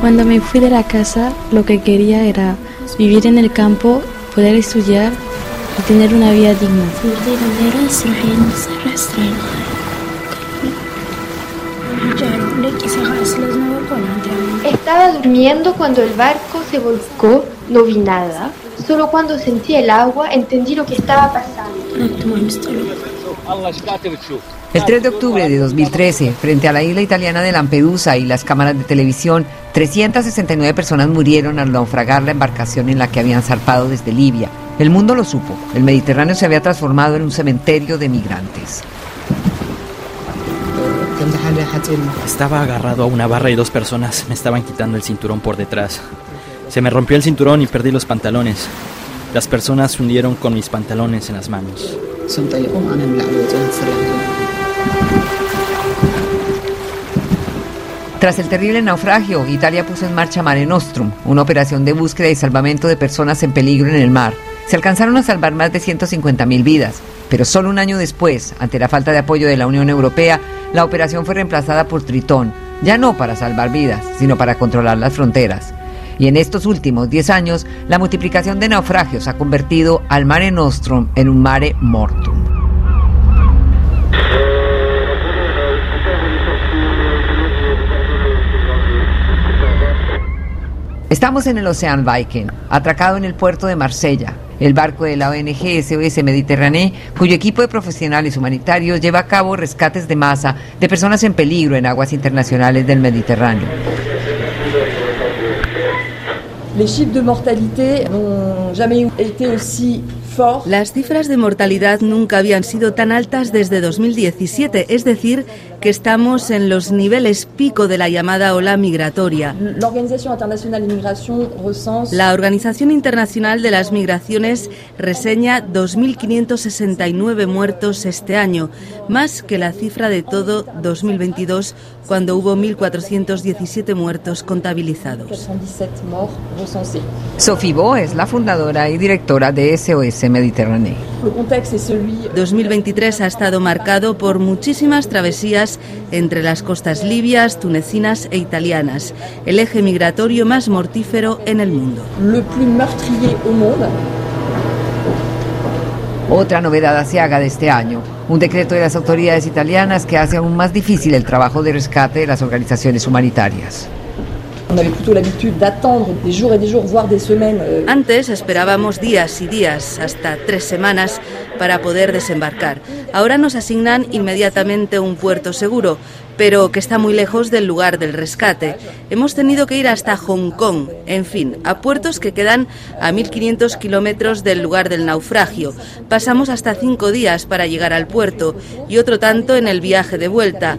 Cuando me fui de la casa, lo que quería era vivir en el campo, poder estudiar y tener una vida digna. Estaba durmiendo cuando el barco se volcó, no vi nada. Solo cuando sentí el agua entendí lo que estaba pasando. El 3 de octubre de 2013, frente a la isla italiana de Lampedusa y las cámaras de televisión, 369 personas murieron al naufragar la embarcación en la que habían zarpado desde Libia. El mundo lo supo. El Mediterráneo se había transformado en un cementerio de migrantes. Estaba agarrado a una barra y dos personas me estaban quitando el cinturón por detrás. Se me rompió el cinturón y perdí los pantalones. Las personas hundieron con mis pantalones en las manos. Tras el terrible naufragio, Italia puso en marcha Mare Nostrum, una operación de búsqueda y salvamento de personas en peligro en el mar. Se alcanzaron a salvar más de 150.000 vidas, pero solo un año después, ante la falta de apoyo de la Unión Europea, la operación fue reemplazada por Tritón, ya no para salvar vidas, sino para controlar las fronteras. Y en estos últimos 10 años, la multiplicación de naufragios ha convertido al Mare Nostrum en un Mare Mortum. Estamos en el Ocean Viking, atracado en el puerto de Marsella. El barco de la ONG SOS Mediterráneo, cuyo equipo de profesionales humanitarios lleva a cabo rescates de masa de personas en peligro en aguas internacionales del Mediterráneo. Les chiffres de mortalité n'ont jamais été aussi las cifras de mortalidad nunca habían sido tan altas desde 2017, es decir, que estamos en los niveles pico de la llamada ola migratoria. La Organización Internacional de las Migraciones reseña 2.569 muertos este año, más que la cifra de todo 2022, cuando hubo 1.417 muertos contabilizados. Sophie Bo es la fundadora y directora de SOS Mediterráneo. 2023 ha estado marcado por muchísimas travesías entre las costas libias, tunecinas e italianas, el eje migratorio más mortífero en el mundo. Otra novedad asiaga de este año, un decreto de las autoridades italianas que hace aún más difícil el trabajo de rescate de las organizaciones humanitarias. Antes esperábamos días y días, hasta tres semanas, para poder desembarcar. Ahora nos asignan inmediatamente un puerto seguro, pero que está muy lejos del lugar del rescate. Hemos tenido que ir hasta Hong Kong, en fin, a puertos que quedan a 1.500 kilómetros del lugar del naufragio. Pasamos hasta cinco días para llegar al puerto y otro tanto en el viaje de vuelta.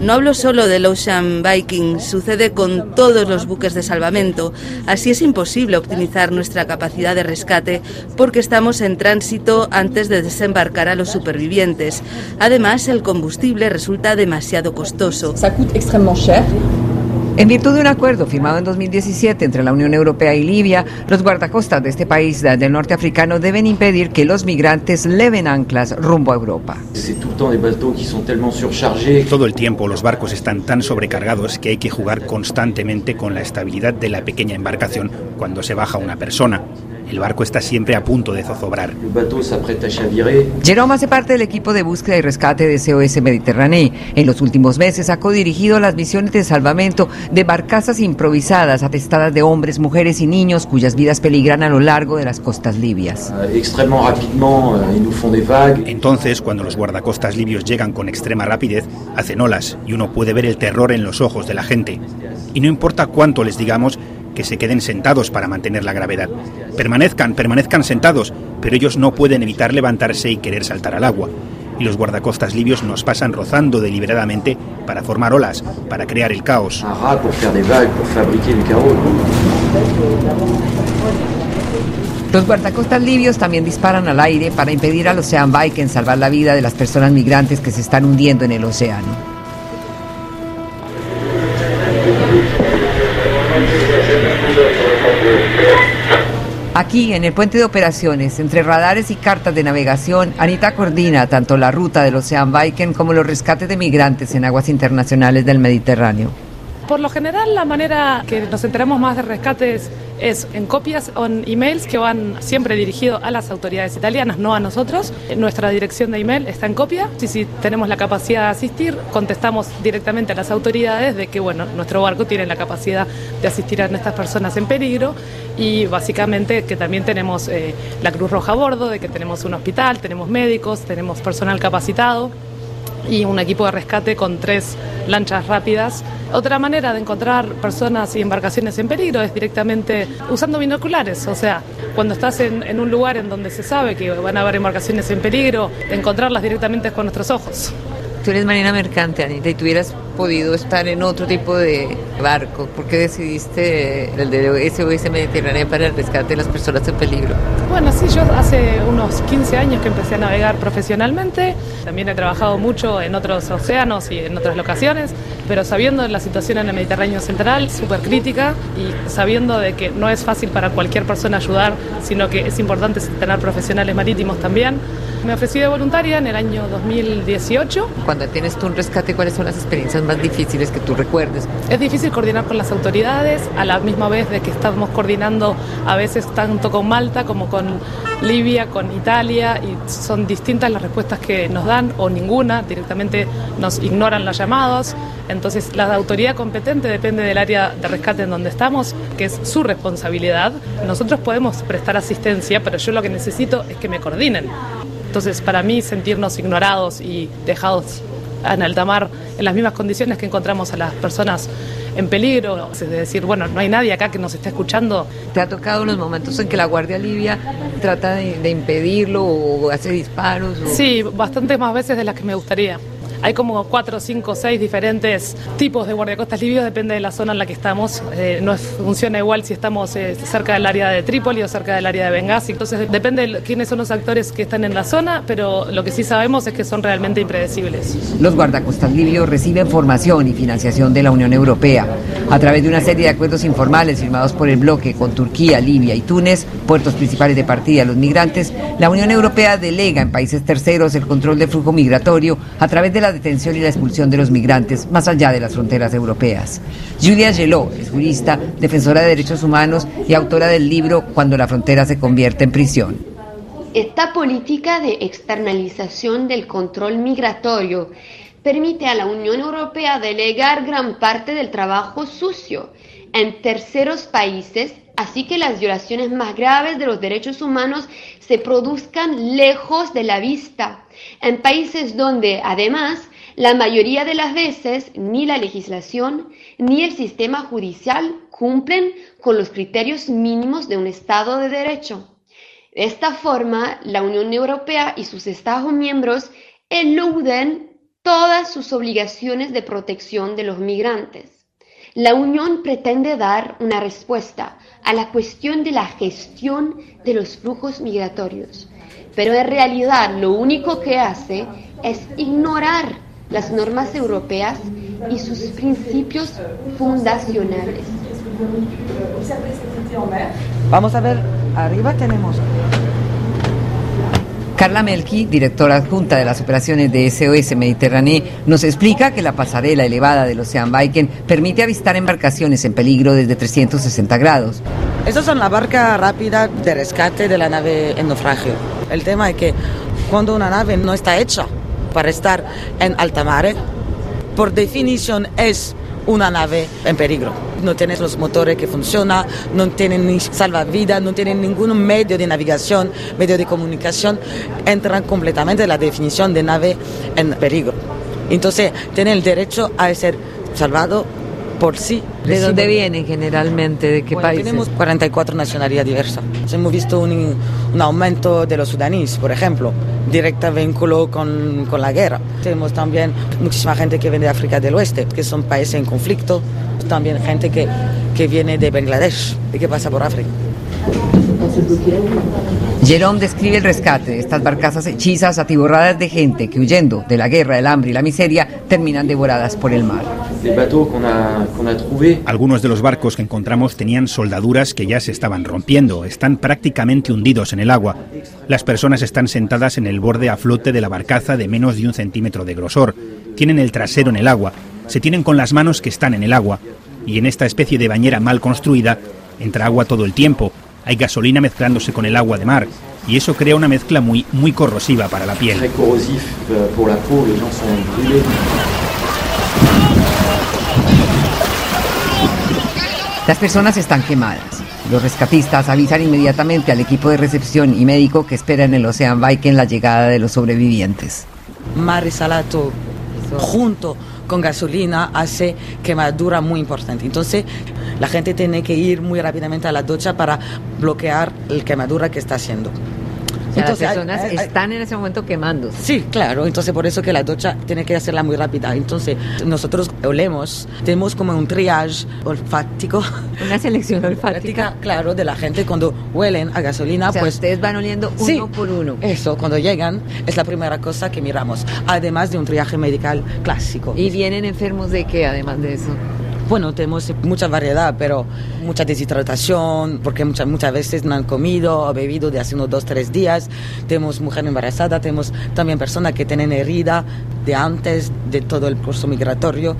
No hablo solo del Ocean Viking, sucede con todos los buques de salvamento. Así es imposible optimizar nuestra capacidad de rescate porque estamos en tránsito antes de desembarcar a los supervivientes. Además, el combustible resulta demasiado costoso. En virtud de un acuerdo firmado en 2017 entre la Unión Europea y Libia, los guardacostas de este país del norte africano deben impedir que los migrantes leven anclas rumbo a Europa. Todo el tiempo los barcos están tan sobrecargados que hay que jugar constantemente con la estabilidad de la pequeña embarcación cuando se baja una persona. El barco está siempre a punto de zozobrar. Jerome hace parte del equipo de búsqueda y rescate de SOS Mediterráneo. En los últimos meses ha codirigido las misiones de salvamento de barcazas improvisadas atestadas de hombres, mujeres y niños cuyas vidas peligran a lo largo de las costas libias. Entonces, cuando los guardacostas libios llegan con extrema rapidez, hacen olas y uno puede ver el terror en los ojos de la gente. Y no importa cuánto les digamos, que se queden sentados para mantener la gravedad. Permanezcan, permanezcan sentados, pero ellos no pueden evitar levantarse y querer saltar al agua. Y los guardacostas libios nos pasan rozando deliberadamente para formar olas, para crear el caos. Los guardacostas libios también disparan al aire para impedir al Ocean Viking salvar la vida de las personas migrantes que se están hundiendo en el océano. Aquí en el puente de operaciones, entre radares y cartas de navegación, Anita coordina tanto la ruta del Ocean Viking como los rescates de migrantes en aguas internacionales del Mediterráneo. Por lo general, la manera que nos enteramos más de rescates es en copias o en emails que van siempre dirigidos a las autoridades italianas, no a nosotros. Nuestra dirección de email está en copia. Si, si tenemos la capacidad de asistir, contestamos directamente a las autoridades de que bueno, nuestro barco tiene la capacidad de asistir a estas personas en peligro y básicamente que también tenemos eh, la Cruz Roja a bordo, de que tenemos un hospital, tenemos médicos, tenemos personal capacitado y un equipo de rescate con tres lanchas rápidas. Otra manera de encontrar personas y embarcaciones en peligro es directamente usando binoculares, o sea, cuando estás en, un lugar en donde se sabe que van a haber embarcaciones en peligro, encontrarlas directamente con nuestros ojos. Tú eres marina mercante, Anita, y tuvieras podido estar en otro tipo de barco. ¿Por qué decidiste el de SOS Mediterránea para el rescate de las personas en peligro? Bueno, sí, yo hace unos 15 años que empecé a navegar profesionalmente. También he trabajado mucho en otros océanos y en otras locaciones, pero sabiendo la situación en el Mediterráneo Central, súper crítica, y sabiendo de que no es fácil para cualquier persona ayudar, sino que es importante tener profesionales marítimos también, me ofrecí de voluntaria en el año 2018. Cuando tienes tú un rescate, ¿cuáles son las experiencias más difíciles que tú recuerdes? Es difícil coordinar con las autoridades, a la misma vez de que estamos coordinando a veces tanto con Malta como con Libia, con Italia, y son distintas las respuestas que nos dan o ninguna, directamente nos ignoran las llamadas. Entonces la autoridad competente depende del área de rescate en donde estamos, que es su responsabilidad. Nosotros podemos prestar asistencia, pero yo lo que necesito es que me coordinen. Entonces, para mí, sentirnos ignorados y dejados en alta mar en las mismas condiciones que encontramos a las personas en peligro, es decir, bueno, no hay nadie acá que nos esté escuchando. ¿Te ha tocado los momentos en que la Guardia Libia trata de, de impedirlo o hace disparos? O... Sí, bastantes más veces de las que me gustaría. Hay como cuatro, cinco, seis diferentes tipos de guardiacostas libios, depende de la zona en la que estamos. Eh, no funciona igual si estamos eh, cerca del área de Trípoli o cerca del área de Benghazi. Entonces depende de quiénes son los actores que están en la zona, pero lo que sí sabemos es que son realmente impredecibles. Los guardacostas libios reciben formación y financiación de la Unión Europea a través de una serie de acuerdos informales firmados por el bloque con Turquía, Libia y Túnez, puertos principales de partida de los migrantes. La Unión Europea delega en países terceros el control del flujo migratorio a través de la detención y la expulsión de los migrantes más allá de las fronteras europeas. Julia Geló es jurista, defensora de derechos humanos y autora del libro Cuando la frontera se convierte en prisión. Esta política de externalización del control migratorio permite a la Unión Europea delegar gran parte del trabajo sucio en terceros países, así que las violaciones más graves de los derechos humanos se produzcan lejos de la vista en países donde, además, la mayoría de las veces ni la legislación ni el sistema judicial cumplen con los criterios mínimos de un Estado de Derecho. De esta forma, la Unión Europea y sus Estados miembros eluden todas sus obligaciones de protección de los migrantes. La Unión pretende dar una respuesta a la cuestión de la gestión de los flujos migratorios pero en realidad lo único que hace es ignorar las normas europeas y sus principios fundacionales. Vamos a ver, arriba tenemos Carla Melqui, directora adjunta de las operaciones de SOS Mediterráneo, nos explica que la pasarela elevada del Ocean Viking permite avistar embarcaciones en peligro desde 360 grados. Estas son la barca rápida de rescate de la nave en naufragio. El tema es que cuando una nave no está hecha para estar en alta mar, por definición es una nave en peligro. No tienes los motores que funcionan, no tienen ni salvavidas, no tienen ningún medio de navegación, medio de comunicación, entran completamente en la definición de nave en peligro. Entonces, tienen el derecho a ser salvado por sí. ¿De dónde vienen generalmente? ¿De qué bueno, países? Tenemos 44 nacionalidades diversas. Hemos visto un, un, aumento de los sudaníes, por ejemplo, directo vínculo con, con, la guerra. Tenemos también muchísima gente que viene de África del Oeste, que son países en conflicto. También gente que, que viene de Bangladesh y que pasa por África. Jerome describe el rescate de estas barcazas hechizas atiborradas de gente que huyendo de la guerra, el hambre y la miseria terminan devoradas por el mar. Algunos de los barcos que encontramos tenían soldaduras que ya se estaban rompiendo, están prácticamente hundidos en el agua. Las personas están sentadas en el borde a flote de la barcaza de menos de un centímetro de grosor. Tienen el trasero en el agua, se tienen con las manos que están en el agua. Y en esta especie de bañera mal construida entra agua todo el tiempo. Hay gasolina mezclándose con el agua de mar y eso crea una mezcla muy, muy corrosiva para la piel. Las personas están quemadas. Los rescatistas avisan inmediatamente al equipo de recepción y médico que espera en el Ocean Viking la llegada de los sobrevivientes. Mar y salato junto con gasolina hace quemadura muy importante. Entonces, la gente tiene que ir muy rápidamente a la ducha para bloquear la quemadura que está haciendo. Entonces, las personas están en ese momento quemando. Sí, claro. Entonces, por eso que la ducha tiene que hacerla muy rápida. Entonces, nosotros olemos, tenemos como un triage olfático. Una selección olfática. Claro, de la gente cuando huelen a gasolina. pues ustedes van oliendo uno por uno. Eso, cuando llegan, es la primera cosa que miramos. Además de un triaje medical clásico. ¿Y vienen enfermos de qué, además de eso? Bueno, tenemos mucha variedad, pero mucha deshidratación, porque muchas, muchas veces no han comido o bebido de hace unos dos, tres días. Tenemos mujer embarazada, tenemos también personas que tienen herida de antes de todo el curso migratorio.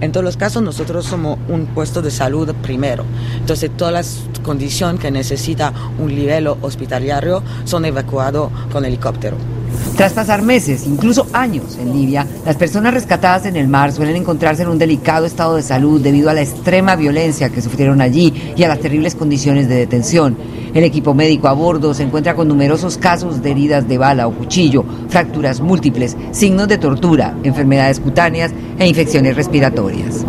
En todos los casos, nosotros somos un puesto de salud primero. Entonces, todas las condiciones que necesita un nivel hospitalario son evacuados con helicóptero. Tras pasar meses, incluso años en Libia, las personas rescatadas en el mar suelen encontrarse en un delicado estado de salud debido a la extrema violencia que sufrieron allí y a las terribles condiciones de detención. El equipo médico a bordo se encuentra con numerosos casos de heridas de bala o cuchillo, fracturas múltiples, signos de tortura, enfermedades cutáneas e infecciones respiratorias.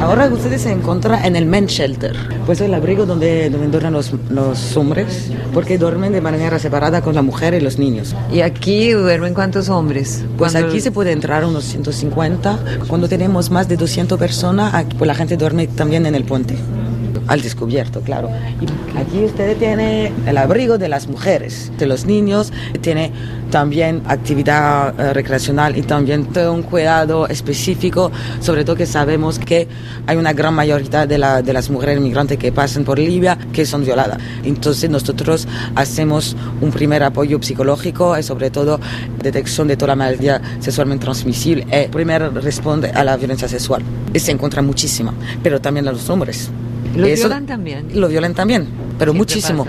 Ahora ustedes se encuentran en el men shelter, pues el abrigo donde, donde duermen los, los hombres, porque duermen de manera separada con la mujer y los niños. ¿Y aquí duermen cuántos hombres? Pues aquí se puede entrar unos 150. Cuando tenemos más de 200 personas, aquí, pues la gente duerme también en el puente al descubierto, claro. Y aquí usted tiene el abrigo de las mujeres, de los niños, tiene también actividad eh, recreacional y también todo un cuidado específico, sobre todo que sabemos que hay una gran mayoría de, la, de las mujeres migrantes que pasan por Libia que son violadas. Entonces nosotros hacemos un primer apoyo psicológico y sobre todo detección de toda la maladies sexualmente transmisible y primero responde a la violencia sexual. Se encuentra muchísima, pero también a los hombres. ¿Lo violan también? Lo violan también, pero muchísimo.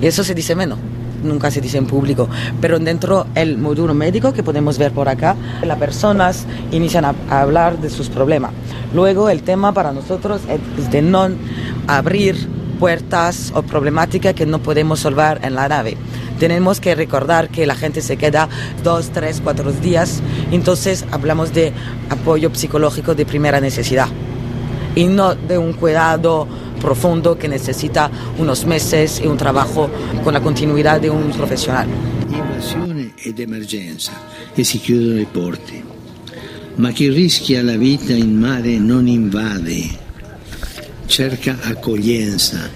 Y eso se dice menos nunca se dice en público, pero dentro del módulo médico que podemos ver por acá, las personas inician a, hablar de sus problemas. Luego el tema para nosotros es de no abrir puertas o problemáticas que no podemos resolver en la nave. Tenemos que recordar que la gente se queda dos, tres, cuatro días, entonces hablamos de apoyo psicológico de primera necesidad y no de un cuidado profundo que necesita unos meses y un trabajo con la continuidad de un profesional. Invasione ed emergenza e si chiudono i porti. Ma chi rischia la vita in mare non invade, cerca accoglienza,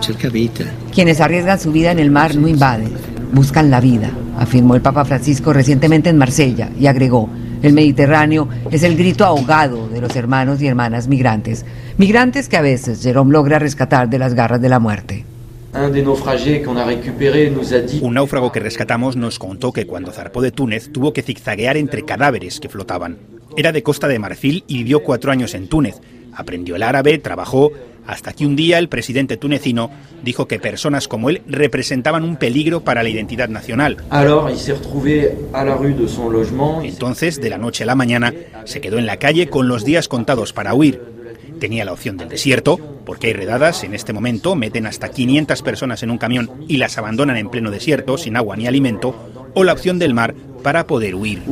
cerca vita. Quienes arriesgan su vida en el mar no invaden, buscan la vida, afirmó el Papa Francisco recientemente en Marsella y agregó, el Mediterráneo es el grito ahogado de los hermanos y hermanas migrantes, migrantes que a veces Jerome logra rescatar de las garras de la muerte. Un náufrago que rescatamos nos contó que cuando zarpó de Túnez tuvo que zigzaguear entre cadáveres que flotaban. Era de Costa de Marfil y vivió cuatro años en Túnez. Aprendió el árabe, trabajó, hasta que un día el presidente tunecino dijo que personas como él representaban un peligro para la identidad nacional. Entonces, de la noche a la mañana, se quedó en la calle con los días contados para huir. Tenía la opción del desierto, porque hay redadas, en este momento meten hasta 500 personas en un camión y las abandonan en pleno desierto, sin agua ni alimento, o la opción del mar para poder huir.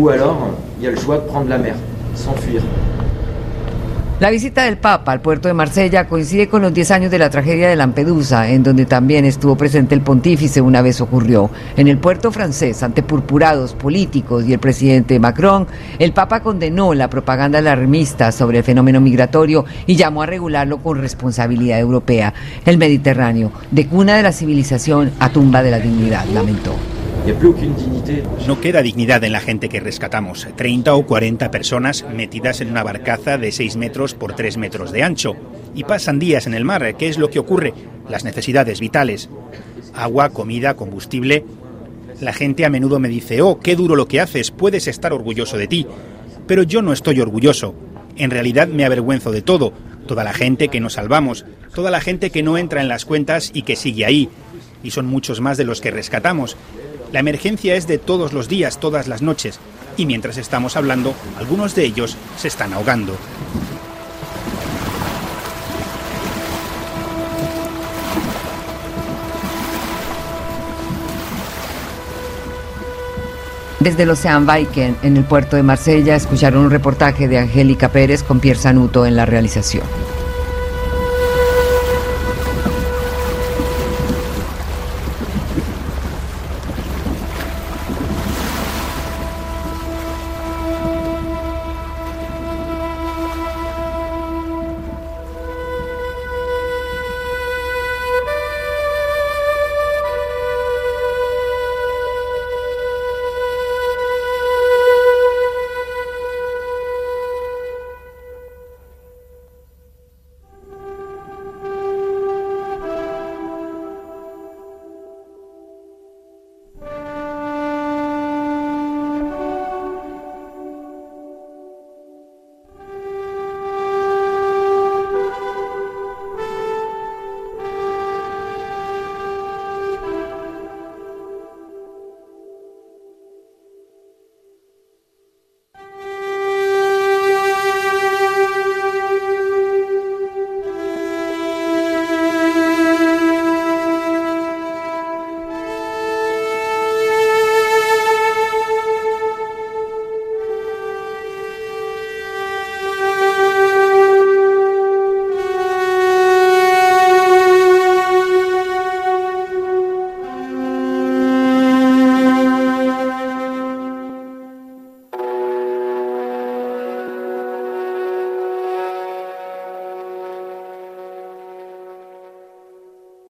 La visita del Papa al puerto de Marsella coincide con los 10 años de la tragedia de Lampedusa, en donde también estuvo presente el pontífice una vez ocurrió. En el puerto francés, ante purpurados políticos y el presidente Macron, el Papa condenó la propaganda alarmista sobre el fenómeno migratorio y llamó a regularlo con responsabilidad europea. El Mediterráneo, de cuna de la civilización a tumba de la dignidad, lamentó. No queda dignidad en la gente que rescatamos. 30 o 40 personas metidas en una barcaza de 6 metros por 3 metros de ancho. Y pasan días en el mar. ¿Qué es lo que ocurre? Las necesidades vitales. Agua, comida, combustible. La gente a menudo me dice, oh, qué duro lo que haces, puedes estar orgulloso de ti. Pero yo no estoy orgulloso. En realidad me avergüenzo de todo. Toda la gente que nos salvamos, toda la gente que no entra en las cuentas y que sigue ahí. Y son muchos más de los que rescatamos. La emergencia es de todos los días, todas las noches, y mientras estamos hablando, algunos de ellos se están ahogando. Desde el Ocean Viking, en el puerto de Marsella, escucharon un reportaje de Angélica Pérez con Pierre Sanuto en la realización.